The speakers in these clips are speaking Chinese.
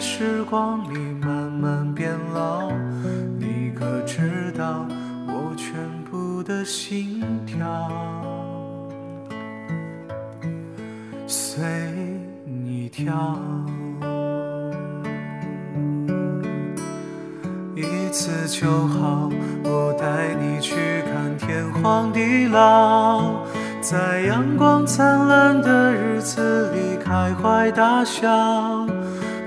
时光里慢慢变老，你可知道我全部的心跳随你跳？一次就好，我带你去看天荒地老，在阳光灿烂的日子里开怀大笑。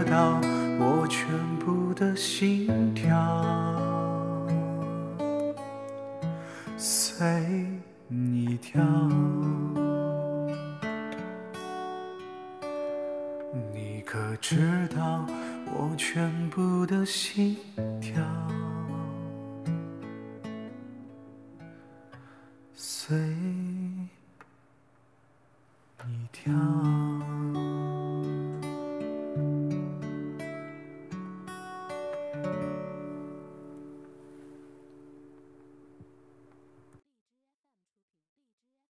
道？的心跳。随你跳。你可知道我全部的心跳？随你跳。